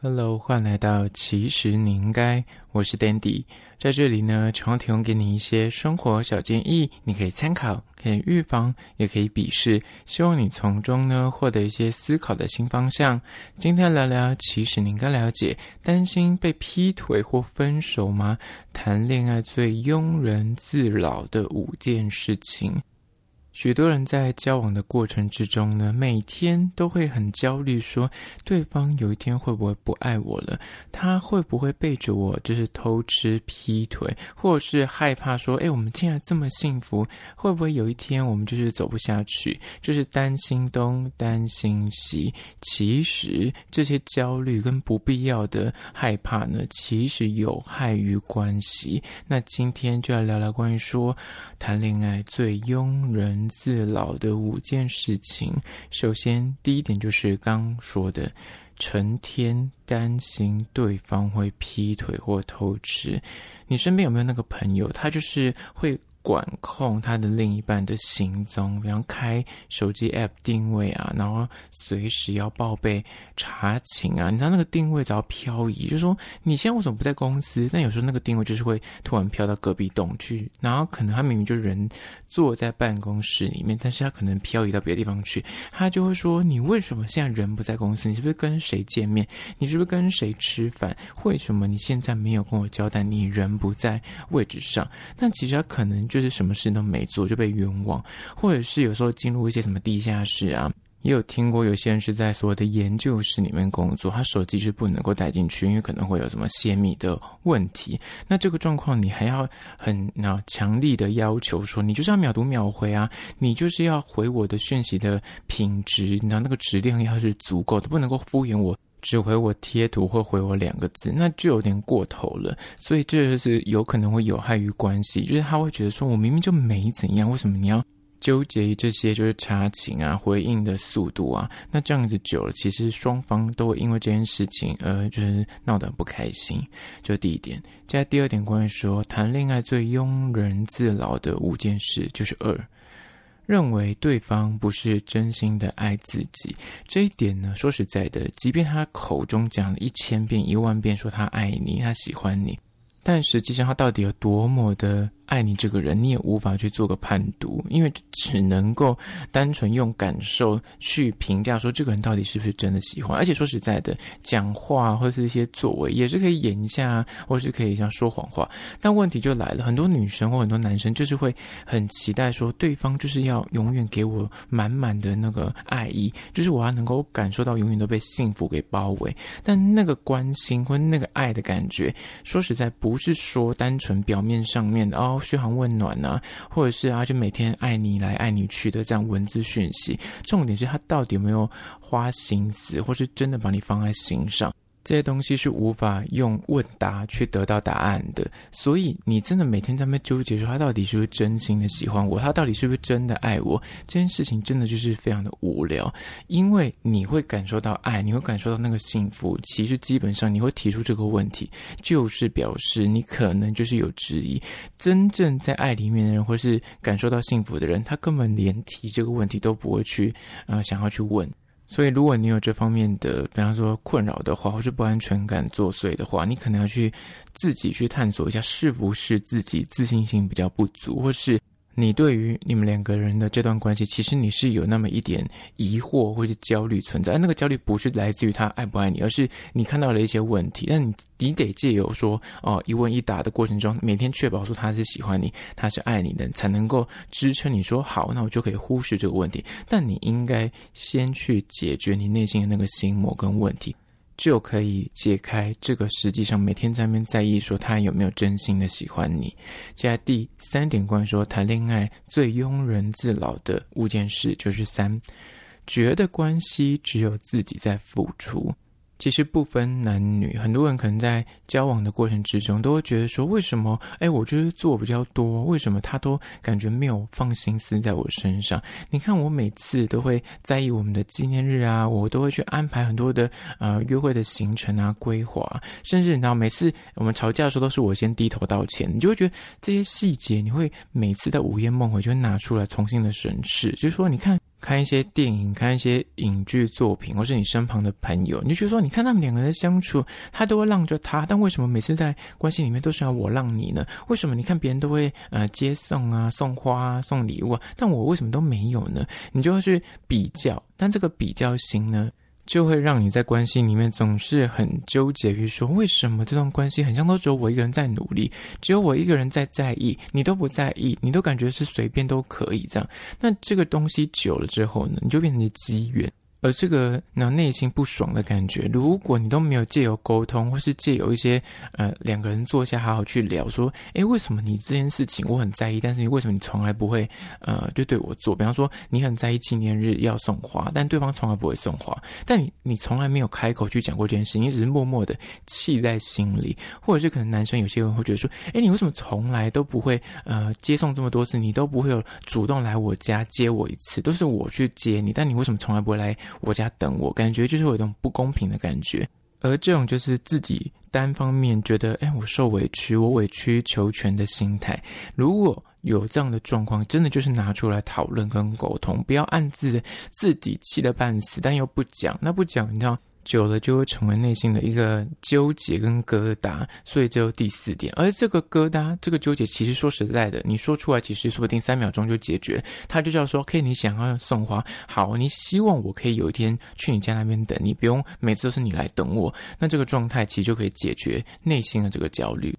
Hello，欢迎来到其实你应该，我是 Dandy，在这里呢，常提供给你一些生活小建议，你可以参考，可以预防，也可以鄙视，希望你从中呢获得一些思考的新方向。今天聊聊，其实你应该了解，担心被劈腿或分手吗？谈恋爱最庸人自扰的五件事情。许多人在交往的过程之中呢，每天都会很焦虑，说对方有一天会不会不爱我了？他会不会背着我就是偷吃、劈腿，或者是害怕说，哎，我们现在这么幸福，会不会有一天我们就是走不下去？就是担心东，担心西。其实这些焦虑跟不必要的害怕呢，其实有害于关系。那今天就来聊聊关于说谈恋爱最庸人自老的五件事情，首先第一点就是刚说的，成天担心对方会劈腿或偷吃。你身边有没有那个朋友，他就是会管控他的另一半的行踪，比方开手机 app 定位啊，然后随时要报备查寝啊。你知道那个定位只要漂移，就是说你现在为什么不在公司？但有时候那个定位就是会突然飘到隔壁栋去，然后可能他明明就人坐在办公室里面，但是他可能漂移到别的地方去，他就会说：你为什么现在人不在公司？你是不是跟谁见面？你是不是跟谁吃饭？为什么你现在没有跟我交代？你人不在位置上？但其实他可能就。就是什么事都没做就被冤枉，或者是有时候进入一些什么地下室啊，也有听过有些人是在所谓的研究室里面工作，他手机是不能够带进去，因为可能会有什么泄密的问题。那这个状况你还要很那强力的要求说，你就是要秒读秒回啊，你就是要回我的讯息的品质，你知道那个质量要是足够的，不能够敷衍我。只回我贴图或回我两个字，那就有点过头了。所以这就是有可能会有害于关系，就是他会觉得说，我明明就没怎样，为什么你要纠结于这些？就是查寝啊、回应的速度啊，那这样子久了，其实双方都会因为这件事情而就是闹得很不开心。就第一点，接下来第二点，关于说谈恋爱最庸人自扰的五件事，就是二。认为对方不是真心的爱自己，这一点呢，说实在的，即便他口中讲了一千遍、一万遍说他爱你、他喜欢你，但实际上他到底有多么的爱你这个人，你也无法去做个判读，因为只能够单纯用感受去评价说这个人到底是不是真的喜欢。而且说实在的，讲话或者是一些作为也是可以演一下，或是可以像说谎话。但问题就来了，很多女生或很多男生就是会很期待说对方就是要永远给我满满的那个爱意，就是我要能够感受到永远都被幸福给包围。但那个关心或那个爱的感觉，说实在不是说单纯表面上面的哦。嘘寒问暖啊，或者是啊，就每天爱你来爱你去的这样文字讯息，重点是他到底有没有花心思，或是真的把你放在心上。这些东西是无法用问答去得到答案的，所以你真的每天在那边纠结说他到底是不是真心的喜欢我，他到底是不是真的爱我，这件事情真的就是非常的无聊，因为你会感受到爱，你会感受到那个幸福，其实基本上你会提出这个问题，就是表示你可能就是有质疑，真正在爱里面的人，或是感受到幸福的人，他根本连提这个问题都不会去，呃，想要去问。所以，如果你有这方面的，比方说困扰的话，或是不安全感作祟的话，你可能要去自己去探索一下，是不是自己自信心比较不足，或是。你对于你们两个人的这段关系，其实你是有那么一点疑惑或者焦虑存在。那个焦虑不是来自于他爱不爱你，而是你看到了一些问题。但你你得借由说哦一问一答的过程中，每天确保说他是喜欢你，他是爱你的，才能够支撑你说好，那我就可以忽视这个问题。但你应该先去解决你内心的那个心魔跟问题。就可以解开这个实际上每天在那边在意说他有没有真心的喜欢你。接下来第三点关于说谈恋爱最庸人自扰的五件事就是三，觉得关系只有自己在付出。其实不分男女，很多人可能在交往的过程之中，都会觉得说：为什么？哎，我就是做比较多，为什么他都感觉没有放心思在我身上？你看，我每次都会在意我们的纪念日啊，我都会去安排很多的呃约会的行程啊、规划，甚至你知道，每次我们吵架的时候，都是我先低头道歉。你就会觉得这些细节，你会每次在午夜梦回就会拿出来重新的审视，就是说，你看。看一些电影，看一些影剧作品，或是你身旁的朋友，你就说，你看他们两个人相处，他都会让着他，但为什么每次在关系里面都是要我让你呢？为什么你看别人都会呃接送啊、送花啊、送礼物啊，但我为什么都没有呢？你就会去比较，但这个比较心呢，就会让你在关系里面总是很纠结于说，为什么这段关系很像都只有我一个人在努力，只有我一个人在在意，你都不在意，你都感觉是随便都可以这样。那这个东西久了之后呢，你就变成机缘。而这个那内心不爽的感觉，如果你都没有借由沟通，或是借由一些呃两个人坐下好好去聊，说，诶，为什么你这件事情我很在意，但是你为什么你从来不会呃就对我做？比方说你很在意纪念日要送花，但对方从来不会送花，但你你从来没有开口去讲过这件事，你只是默默的气在心里，或者是可能男生有些人会觉得说，诶，你为什么从来都不会呃接送这么多次，你都不会有主动来我家接我一次，都是我去接你，但你为什么从来不会来？我家等我，感觉就是有一种不公平的感觉，而这种就是自己单方面觉得，哎，我受委屈，我委曲求全的心态。如果有这样的状况，真的就是拿出来讨论跟沟通，不要暗自自己气得半死，但又不讲，那不讲，你知道。久了就会成为内心的一个纠结跟疙瘩，所以就第四点。而这个疙瘩、这个纠结，其实说实在的，你说出来，其实说不定三秒钟就解决。他就叫说：“OK，你想要送花，好，你希望我可以有一天去你家那边等你，不用每次都是你来等我。”那这个状态其实就可以解决内心的这个焦虑。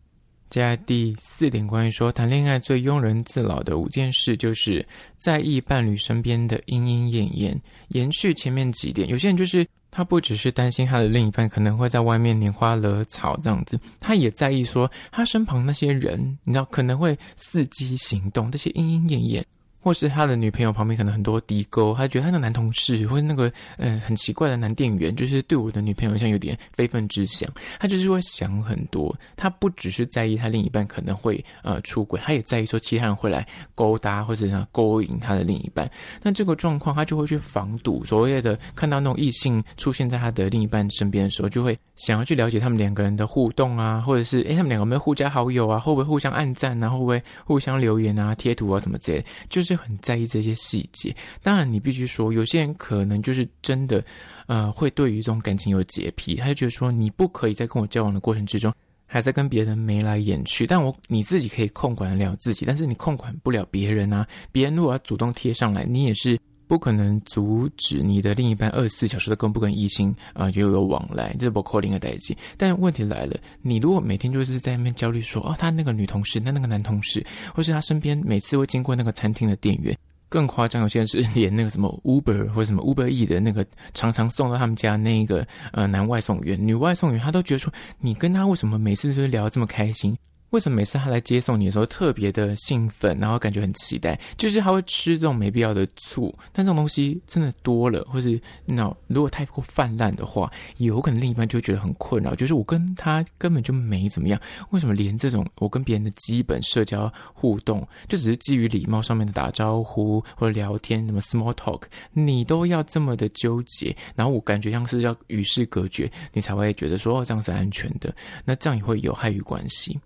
接下来第四点，关于说谈恋爱最庸人自扰的五件事，就是在意伴侣身边的莺莺燕燕。延续前面几点，有些人就是。他不只是担心他的另一半可能会在外面拈花惹草这样子，他也在意说他身旁那些人，你知道可能会伺机行动，这些莺莺燕燕。或是他的女朋友旁边可能很多低沟，他觉得他那个男同事或者那个呃很奇怪的男店员，就是对我的女朋友像有点非分之想，他就是会想很多。他不只是在意他另一半可能会呃出轨，他也在意说其他人会来勾搭或者勾引他的另一半。那这个状况，他就会去防堵所谓的看到那种异性出现在他的另一半身边的时候，就会想要去了解他们两个人的互动啊，或者是诶他们两个有没有互加好友啊，会不会互相按赞啊，会不会互相留言啊、贴图啊什么之类，就是。很在意这些细节，当然你必须说，有些人可能就是真的，呃，会对于这种感情有洁癖，他就觉得说，你不可以在跟我交往的过程之中，还在跟别人眉来眼去。但我你自己可以控管得了自己，但是你控管不了别人啊。别人如果要主动贴上来，你也是。不可能阻止你的另一半二十四小时都跟不跟异性啊就有往来，这是不可能的代际。但问题来了，你如果每天就是在那边焦虑说，哦，他那个女同事，那那个男同事，或是他身边每次会经过那个餐厅的店员，更夸张，有些人是连那个什么 Uber 或者什么 Uber E 的那个常常送到他们家那个呃男外送员、女外送员，他都觉得说，你跟他为什么每次都聊得这么开心？为什么每次他来接送你的时候特别的兴奋，然后感觉很期待？就是他会吃这种没必要的醋，但这种东西真的多了，或是那如果太过泛滥的话，有可能另一半就觉得很困扰。就是我跟他根本就没怎么样，为什么连这种我跟别人的基本社交互动，就只是基于礼貌上面的打招呼或者聊天，什么 small talk，你都要这么的纠结？然后我感觉像是要与世隔绝，你才会觉得说哦，这样是安全的。那这样也会有害于关系。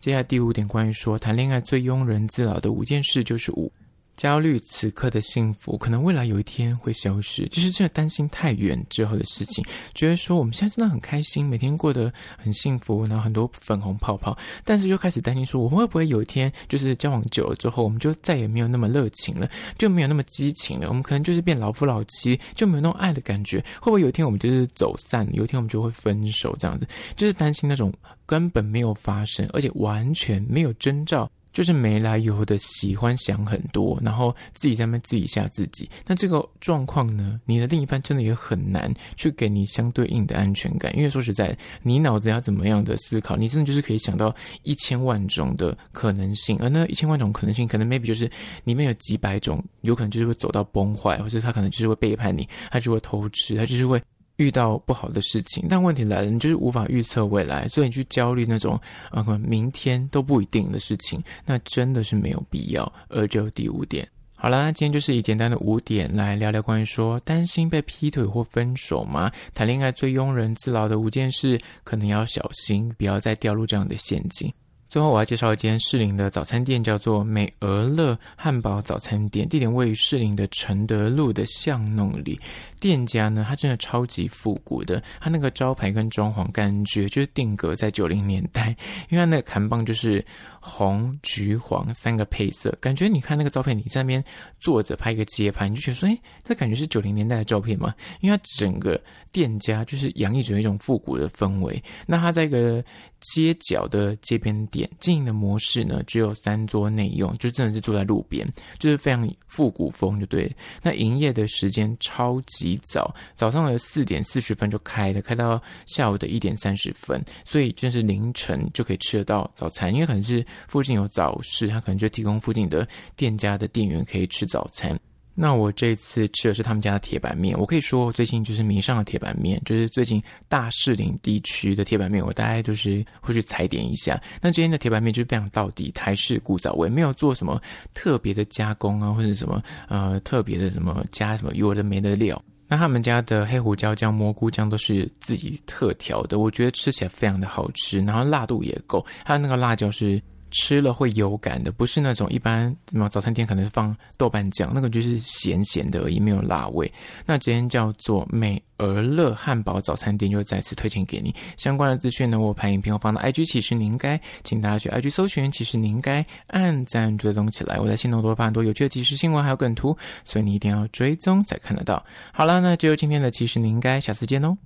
接下来第五点，关于说谈恋爱最庸人自扰的五件事，就是五。焦虑此刻的幸福，可能未来有一天会消失，就是这担心太远之后的事情。觉得说我们现在真的很开心，每天过得很幸福，然后很多粉红泡泡，但是就开始担心说，我们会不会有一天，就是交往久了之后，我们就再也没有那么热情了，就没有那么激情了，我们可能就是变老夫老妻，就没有那种爱的感觉。会不会有一天我们就是走散，有一天我们就会分手？这样子，就是担心那种根本没有发生，而且完全没有征兆。就是没来由的喜欢想很多，然后自己在那边自己吓自己。那这个状况呢，你的另一半真的也很难去给你相对应的安全感。因为说实在，你脑子要怎么样的思考，你真的就是可以想到一千万种的可能性。而那一千万种可能性，可能 maybe 就是里面有几百种，有可能就是会走到崩坏，或者他可能就是会背叛你，他就会偷吃，他就是会。遇到不好的事情，但问题来了，你就是无法预测未来，所以你去焦虑那种啊，可能明天都不一定的事情，那真的是没有必要。而就第五点，好了，那今天就是以简单的五点来聊聊关于说担心被劈腿或分手吗？谈恋爱最庸人自扰的五件事，可能要小心，不要再掉入这样的陷阱。最后，我要介绍一间士林的早餐店，叫做美俄乐汉堡早餐店，地点位于士林的承德路的巷弄里。店家呢，它真的超级复古的，它那个招牌跟装潢感觉就是定格在九零年代，因为它那个看板就是红、橘、黄三个配色，感觉你看那个照片，你在那边坐着拍一个街拍，你就觉得说，哎，这感觉是九零年代的照片嘛？因为它整个店家就是洋溢着一种复古的氛围。那它在一个街角的街边店经营的模式呢，只有三桌内用，就真的是坐在路边，就是非常复古风，就对。那营业的时间超级。早早上的四点四十分就开了，开到下午的一点三十分，所以就是凌晨就可以吃得到早餐。因为可能是附近有早市，他可能就提供附近的店家的店员可以吃早餐。那我这次吃的是他们家的铁板面，我可以说最近就是迷上了铁板面，就是最近大士林地区的铁板面，我大概就是会去踩点一下。那今天的铁板面就是非常到底台式古早味，没有做什么特别的加工啊，或者什么呃特别的什么加什么有的没的料。那他们家的黑胡椒酱、蘑菇酱都是自己特调的，我觉得吃起来非常的好吃，然后辣度也够，它的那个辣椒是。吃了会有感的，不是那种一般什么早餐店可能是放豆瓣酱，那个就是咸咸的而已，没有辣味。那这间叫做美而乐汉堡早餐店，就再次推荐给你。相关的资讯呢，我拍影片我放到 IG，其实你应该，请大家去 IG 搜寻，其实你应该按赞追踪起来。我在限动多发很多有趣的即时新闻，还有梗图，所以你一定要追踪才看得到。好了，那就今天的其实你应该，下次见哦。